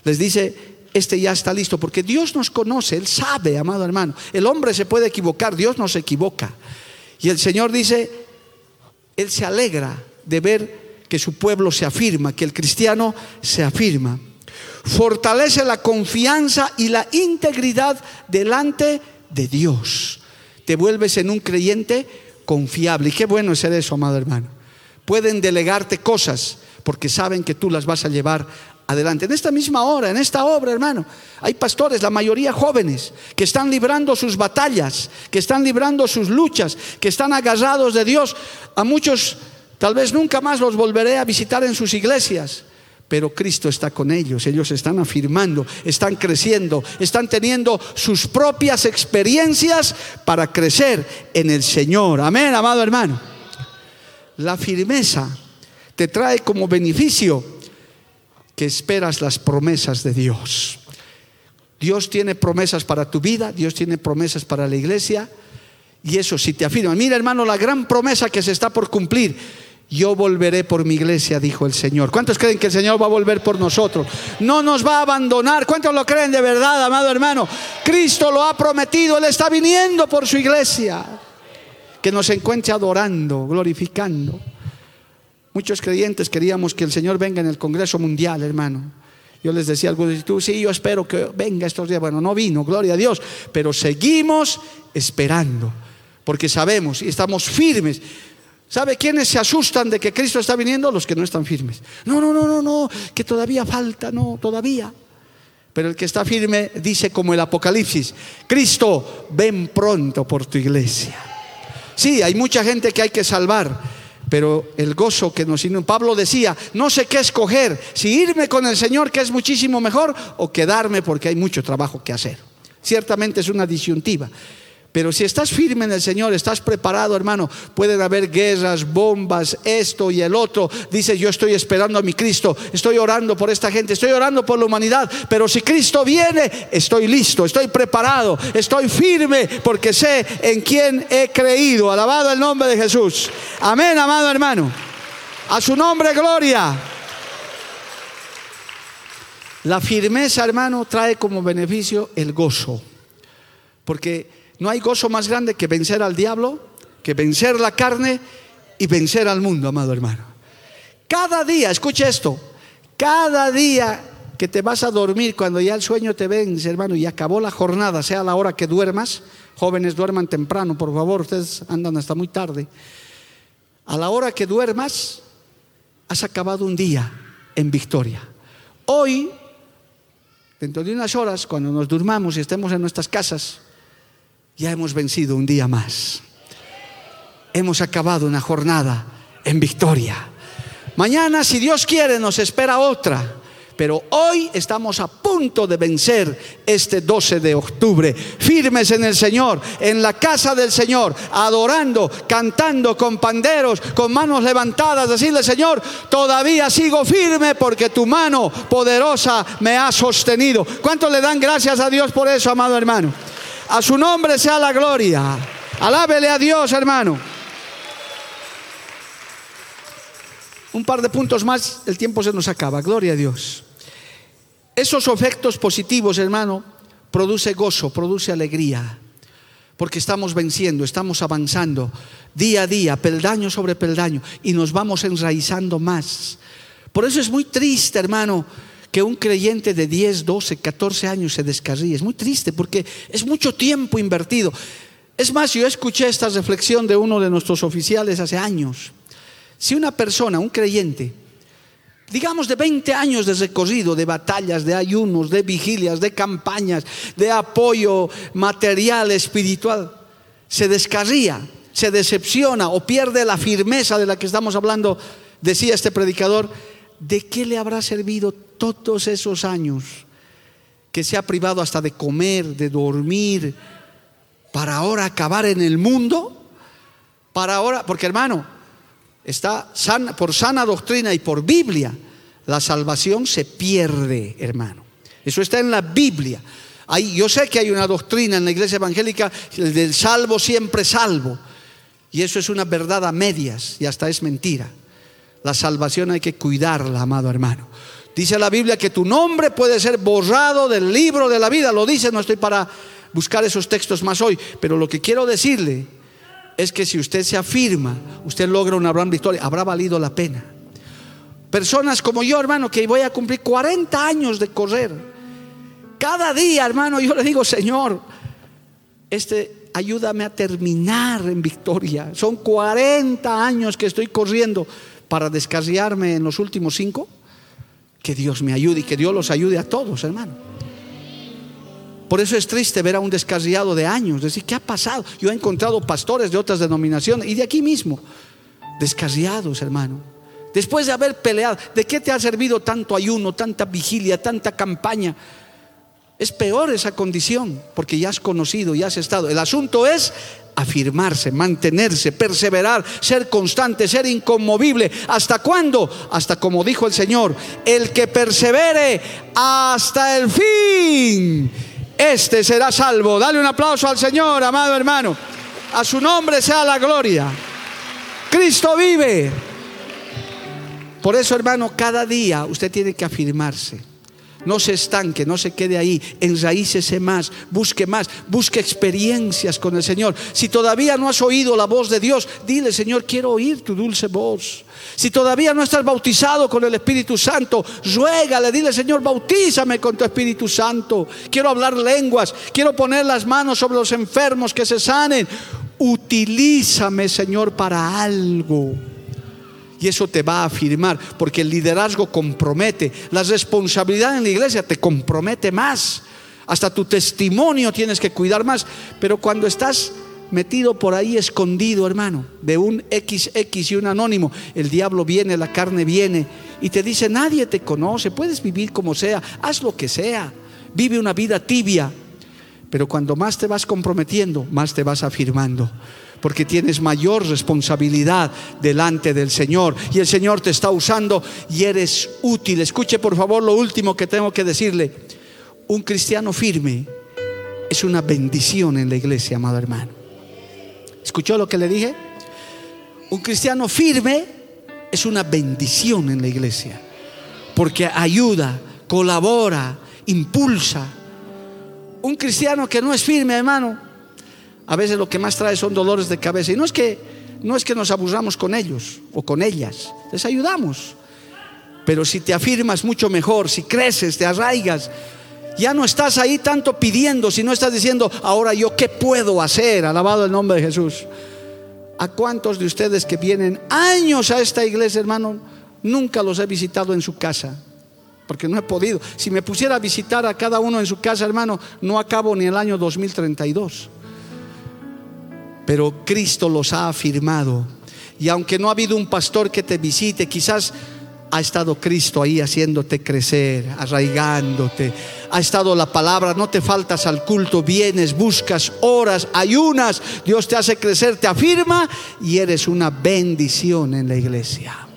Les dice, este ya está listo, porque Dios nos conoce, Él sabe, amado hermano. El hombre se puede equivocar, Dios no se equivoca. Y el Señor dice, Él se alegra de ver que su pueblo se afirma, que el cristiano se afirma. Fortalece la confianza y la integridad delante de Dios. Te vuelves en un creyente confiable. Y qué bueno es ser eso, amado hermano. Pueden delegarte cosas porque saben que tú las vas a llevar adelante. En esta misma hora, en esta obra, hermano, hay pastores, la mayoría jóvenes, que están librando sus batallas, que están librando sus luchas, que están agarrados de Dios. A muchos tal vez nunca más los volveré a visitar en sus iglesias. Pero Cristo está con ellos, ellos están afirmando, están creciendo, están teniendo sus propias experiencias para crecer en el Señor. Amén, amado hermano. la firmeza te trae como beneficio que esperas las promesas de Dios. Dios tiene promesas para tu vida, Dios tiene promesas para la iglesia. Y eso si te afirma, mira hermano, la gran promesa que se está por cumplir. Yo volveré por mi iglesia, dijo el Señor. ¿Cuántos creen que el Señor va a volver por nosotros? No nos va a abandonar. ¿Cuántos lo creen de verdad, amado hermano? Cristo lo ha prometido, Él está viniendo por su iglesia. Que nos encuentre adorando, glorificando. Muchos creyentes queríamos que el Señor venga en el Congreso Mundial, hermano. Yo les decía a algunos, tú sí, yo espero que venga estos días. Bueno, no vino, gloria a Dios, pero seguimos esperando, porque sabemos y estamos firmes. ¿Sabe quiénes se asustan de que Cristo está viniendo? Los que no están firmes. No, no, no, no, no, que todavía falta, no, todavía. Pero el que está firme dice como el Apocalipsis, Cristo, ven pronto por tu iglesia. Sí, hay mucha gente que hay que salvar, pero el gozo que nos Pablo decía, no sé qué escoger, si irme con el Señor, que es muchísimo mejor, o quedarme porque hay mucho trabajo que hacer. Ciertamente es una disyuntiva. Pero si estás firme en el Señor, estás preparado, hermano, pueden haber guerras, bombas, esto y el otro. Dice, yo estoy esperando a mi Cristo, estoy orando por esta gente, estoy orando por la humanidad. Pero si Cristo viene, estoy listo, estoy preparado, estoy firme porque sé en quién he creído. Alabado el nombre de Jesús. Amén, amado hermano. A su nombre, gloria. La firmeza, hermano, trae como beneficio el gozo. Porque no hay gozo más grande que vencer al diablo, que vencer la carne y vencer al mundo, amado hermano. Cada día, escucha esto, cada día que te vas a dormir, cuando ya el sueño te vence, hermano, y acabó la jornada, sea la hora que duermas, jóvenes duerman temprano, por favor, ustedes andan hasta muy tarde. A la hora que duermas, has acabado un día en victoria. Hoy, dentro de unas horas, cuando nos durmamos y estemos en nuestras casas, ya hemos vencido un día más. Hemos acabado una jornada en victoria. Mañana, si Dios quiere, nos espera otra. Pero hoy estamos a punto de vencer este 12 de octubre, firmes en el Señor, en la casa del Señor, adorando, cantando con panderos, con manos levantadas, decirle, Señor, todavía sigo firme porque tu mano poderosa me ha sostenido. ¿Cuánto le dan gracias a Dios por eso, amado hermano? A su nombre sea la gloria. Alábele a Dios, hermano. Un par de puntos más, el tiempo se nos acaba. Gloria a Dios. Esos efectos positivos, hermano, produce gozo, produce alegría. Porque estamos venciendo, estamos avanzando día a día, peldaño sobre peldaño, y nos vamos enraizando más. Por eso es muy triste, hermano, que un creyente de 10, 12, 14 años se descarríe. Es muy triste porque es mucho tiempo invertido. Es más, yo escuché esta reflexión de uno de nuestros oficiales hace años. Si una persona, un creyente, digamos de 20 años de recorrido, de batallas, de ayunos, de vigilias, de campañas, de apoyo material, espiritual, se descarría, se decepciona o pierde la firmeza de la que estamos hablando, decía este predicador, ¿de qué le habrá servido todos esos años que se ha privado hasta de comer, de dormir, para ahora acabar en el mundo? Para ahora, porque hermano, está por sana doctrina y por Biblia, la salvación se pierde, hermano. Eso está en la Biblia. yo sé que hay una doctrina en la iglesia evangélica del salvo siempre salvo. Y eso es una verdad a medias y hasta es mentira. La salvación hay que cuidarla, amado hermano. Dice la Biblia que tu nombre puede ser borrado del libro de la vida. Lo dice, no estoy para buscar esos textos más hoy. Pero lo que quiero decirle es que si usted se afirma, usted logra una gran victoria, habrá valido la pena. Personas como yo, hermano, que voy a cumplir 40 años de correr. Cada día, hermano, yo le digo, Señor, este, ayúdame a terminar en victoria. Son 40 años que estoy corriendo para descarriarme en los últimos cinco, que Dios me ayude y que Dios los ayude a todos, hermano. Por eso es triste ver a un descarriado de años, decir, ¿qué ha pasado? Yo he encontrado pastores de otras denominaciones y de aquí mismo, descarriados, hermano. Después de haber peleado, ¿de qué te ha servido tanto ayuno, tanta vigilia, tanta campaña? Es peor esa condición, porque ya has conocido, ya has estado. El asunto es afirmarse, mantenerse, perseverar, ser constante, ser inconmovible. ¿Hasta cuándo? Hasta como dijo el Señor, el que persevere hasta el fin, este será salvo. Dale un aplauso al Señor, amado hermano. A su nombre sea la gloria. Cristo vive. Por eso, hermano, cada día usted tiene que afirmarse. No se estanque, no se quede ahí, enraícese más, busque más, busque experiencias con el Señor. Si todavía no has oído la voz de Dios, dile, Señor, quiero oír tu dulce voz. Si todavía no estás bautizado con el Espíritu Santo, ruégale, dile, Señor, bautízame con tu Espíritu Santo. Quiero hablar lenguas, quiero poner las manos sobre los enfermos que se sanen. Utilízame, Señor, para algo. Y eso te va a afirmar, porque el liderazgo compromete. La responsabilidad en la iglesia te compromete más. Hasta tu testimonio tienes que cuidar más. Pero cuando estás metido por ahí escondido, hermano, de un XX y un anónimo, el diablo viene, la carne viene y te dice, nadie te conoce, puedes vivir como sea, haz lo que sea, vive una vida tibia. Pero cuando más te vas comprometiendo, más te vas afirmando porque tienes mayor responsabilidad delante del Señor y el Señor te está usando y eres útil. Escuche por favor lo último que tengo que decirle. Un cristiano firme es una bendición en la iglesia, amado hermano. ¿Escuchó lo que le dije? Un cristiano firme es una bendición en la iglesia porque ayuda, colabora, impulsa. Un cristiano que no es firme, hermano, a veces lo que más trae son dolores de cabeza. Y no es que, no es que nos aburramos con ellos o con ellas, les ayudamos. Pero si te afirmas mucho mejor, si creces, te arraigas, ya no estás ahí tanto pidiendo, si no estás diciendo, ahora yo qué puedo hacer, alabado el nombre de Jesús. ¿A cuántos de ustedes que vienen años a esta iglesia, hermano, nunca los he visitado en su casa? Porque no he podido. Si me pusiera a visitar a cada uno en su casa, hermano, no acabo ni el año 2032 pero Cristo los ha afirmado. Y aunque no ha habido un pastor que te visite, quizás ha estado Cristo ahí haciéndote crecer, arraigándote. Ha estado la palabra, no te faltas al culto, vienes, buscas horas, ayunas, Dios te hace crecer, te afirma y eres una bendición en la iglesia.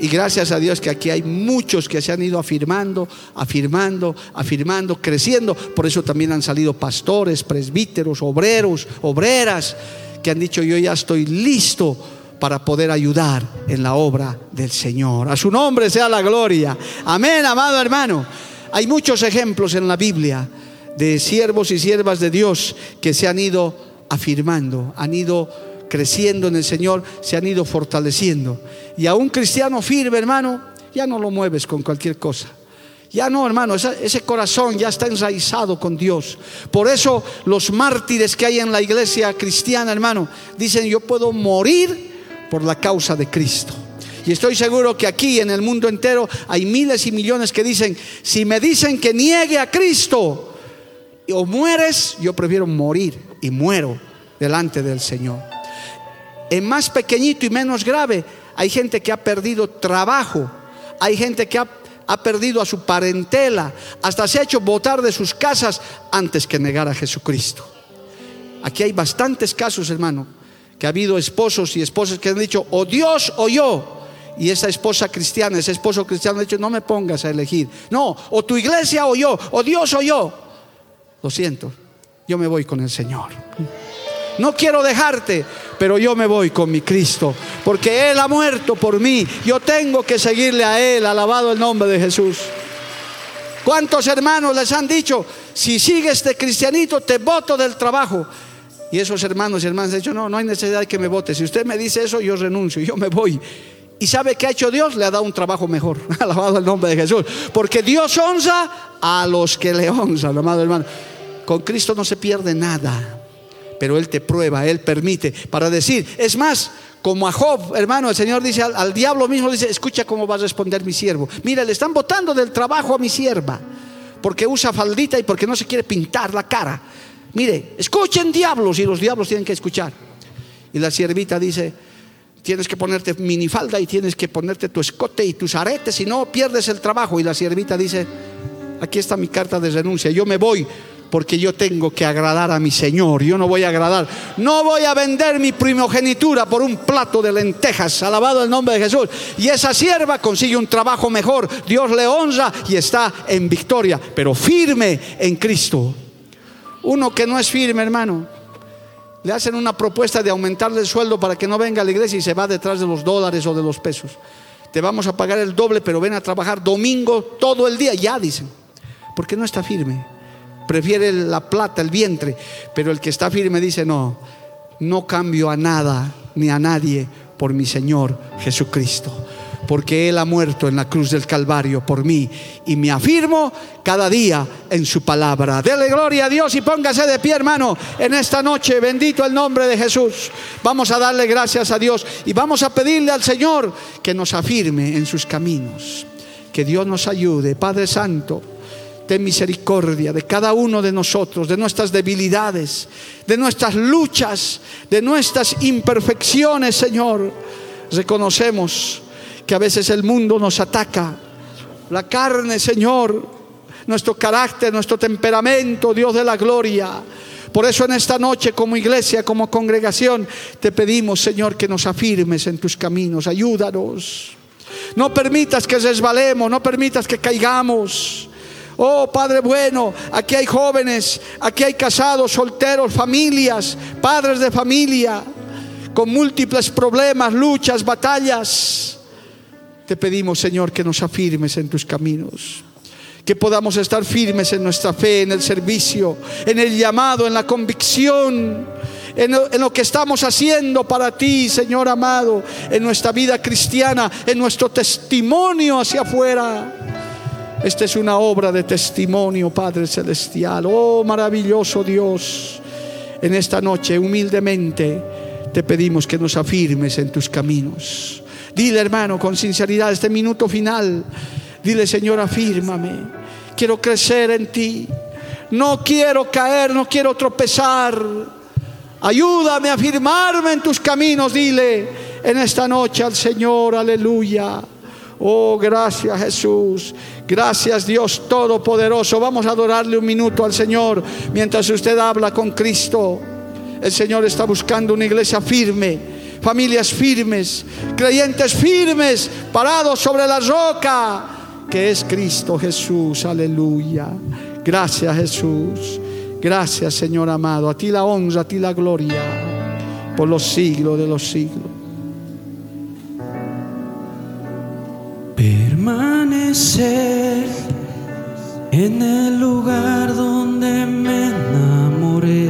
Y gracias a Dios que aquí hay muchos que se han ido afirmando, afirmando, afirmando, creciendo. Por eso también han salido pastores, presbíteros, obreros, obreras, que han dicho yo ya estoy listo para poder ayudar en la obra del Señor. A su nombre sea la gloria. Amén, amado hermano. Hay muchos ejemplos en la Biblia de siervos y siervas de Dios que se han ido afirmando, han ido creciendo en el Señor, se han ido fortaleciendo. Y a un cristiano firme, hermano, ya no lo mueves con cualquier cosa. Ya no, hermano, ese, corazón ya está enraizado con Dios. Por eso los mártires que hay en la iglesia cristiana, hermano, dicen, yo puedo morir por la causa de Cristo. Y estoy seguro que aquí en el mundo entero hay miles y millones que dicen, si me dicen que niegue a Cristo o mueres, yo prefiero morir y muero delante del Señor. En más pequeñito y menos grave, hay gente que ha perdido trabajo, hay gente que ha, perdido a su parentela, hasta se ha hecho votar de sus casas antes que negar a Jesucristo. Aquí hay bastantes casos, hermano, que ha habido esposos y esposas que han dicho, o Dios o yo. Y esa esposa cristiana, ese esposo cristiano ha dicho, no me pongas a elegir. No, o tu iglesia o yo, o Dios o yo. Lo siento, yo me voy con el Señor. No quiero dejarte, pero yo me voy con mi Cristo, porque Él ha muerto por mí. Yo tengo que seguirle a Él, alabado el nombre de Jesús. ¿Cuántos hermanos les han dicho, si sigues este cristianito, te voto del trabajo? Y esos hermanos y hermanas han dicho, no, no hay necesidad de que me vote. Si usted me dice eso, yo renuncio, yo me voy. ¿Y sabe qué ha hecho Dios? Le ha dado un trabajo mejor. [laughs] Alabado el nombre de Jesús. Porque Dios honra a los que le honran, amado hermano. Con Cristo no se pierde nada pero Él te prueba, Él permite para decir, es más, como a Job, hermano, el Señor dice al, diablo mismo, dice, escucha cómo va a responder mi siervo. Mira, le están botando del trabajo a mi sierva, porque usa faldita y porque no se quiere pintar la cara. Mire, escuchen diablos y los diablos tienen que escuchar. Y la siervita dice, tienes que ponerte minifalda y tienes que ponerte tu escote y tus aretes, si no pierdes el trabajo. Y la siervita dice, aquí está mi carta de renuncia, yo me voy porque yo tengo que agradar a mi Señor. Yo no voy a agradar, no voy a vender mi primogenitura por un plato de lentejas, alabado el nombre de Jesús. Y esa sierva consigue un trabajo mejor, Dios le honra y está en victoria, pero firme en Cristo. Uno que no es firme, hermano, le hacen una propuesta de aumentarle el sueldo para que no venga a la iglesia y se va detrás de los dólares o de los pesos. Te vamos a pagar el doble, pero ven a trabajar domingo todo el día, ya dicen, porque no está firme prefiere la plata, el vientre, pero el que está firme dice, no, no cambio a nada ni a nadie por mi Señor Jesucristo, porque Él ha muerto en la cruz del Calvario por mí y me afirmo cada día en su palabra. Dele gloria a Dios y póngase de pie, hermano, en esta noche. Bendito el nombre de Jesús. Vamos a darle gracias a Dios y vamos a pedirle al Señor que nos afirme en sus caminos. Que Dios nos ayude, Padre Santo ten misericordia de cada uno de nosotros, de nuestras debilidades, de nuestras luchas, de nuestras imperfecciones, Señor. Reconocemos que a veces el mundo nos ataca, la carne, Señor, nuestro carácter, nuestro temperamento, Dios de la gloria. Por eso en esta noche como iglesia, como congregación, te pedimos, Señor, que nos afirmes en tus caminos. Ayúdanos. No permitas que resbalemos, no permitas que caigamos. Oh Padre bueno, aquí hay jóvenes, aquí hay casados, solteros, familias, padres de familia, con múltiples problemas, luchas, batallas. Te pedimos, Señor, que nos afirmes en tus caminos que podamos estar firmes en nuestra fe, en el servicio, en el llamado, en la convicción, en lo, que estamos haciendo para ti, Señor amado, en nuestra vida cristiana, en nuestro testimonio hacia afuera. Esta es una obra de testimonio, Padre Celestial. Oh, maravilloso Dios. En esta noche, humildemente, te pedimos que nos afirmes en tus caminos. Dile, hermano, con sinceridad, este minuto final. Dile, Señor, afírmame. Quiero crecer en ti. No quiero caer, no quiero tropezar. Ayúdame a afirmarme en tus caminos. Dile en esta noche al Señor, aleluya. Oh, gracias Jesús. Gracias Dios Todopoderoso. Vamos a adorarle un minuto al Señor mientras usted habla con Cristo. El Señor está buscando una iglesia firme, familias firmes, creyentes firmes, parados sobre la roca que es Cristo Jesús. Aleluya. Gracias Jesús. Gracias Señor amado. A ti la honra, a ti la gloria por los siglos de los siglos. En el lugar donde me enamoré.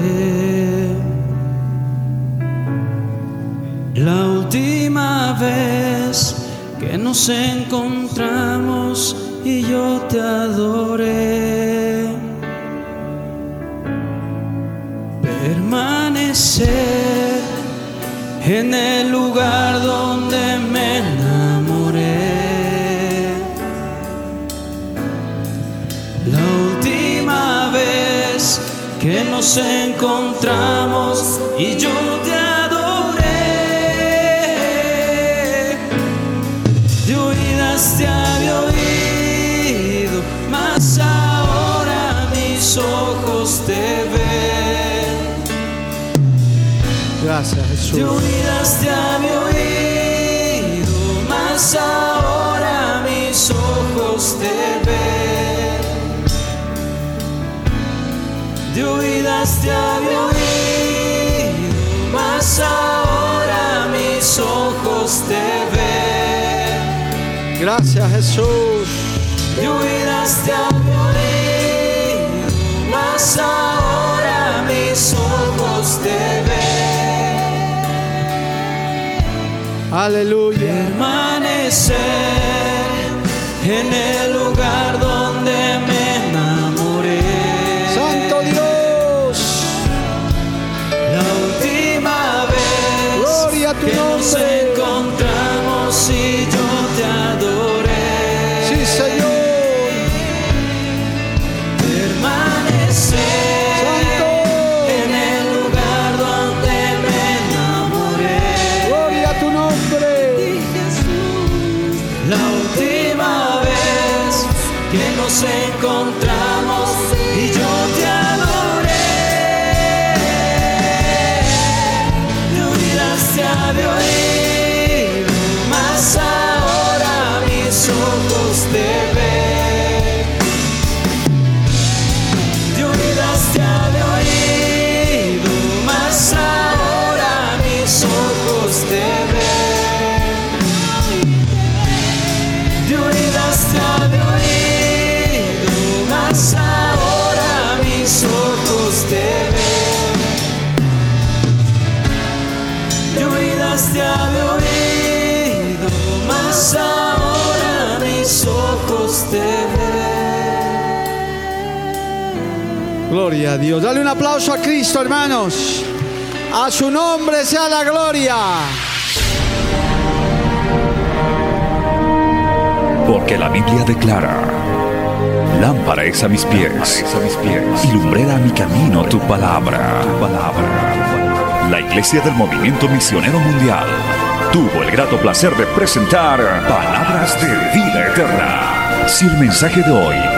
La última vez que nos encontramos y yo te adoré. Permanecer en el lugar donde que nos encontramos y yo te adoré. De oídas te había oído, mas ahora mis ojos te ven. Gracias Jesús. De oídas te había oído, mas ahora mis ojos te ven. Te había oído, mas ahora mis ojos te ven. Gracias Jesús. Te había oído, mas ahora mis ojos te ven. Aleluya. Permanecer en el última vez que nos encontramos y yo te adoré. Te unirás a Dios. Gloria a Dios. Dale un aplauso a Cristo, hermanos. A su nombre sea la gloria. Porque la Biblia declara, lámpara es a mis pies, y lumbrera a mi camino tu palabra. Tu palabra. La Iglesia del Movimiento Misionero Mundial tuvo el grato placer de presentar Palabras de Vida Eterna. Si el mensaje de hoy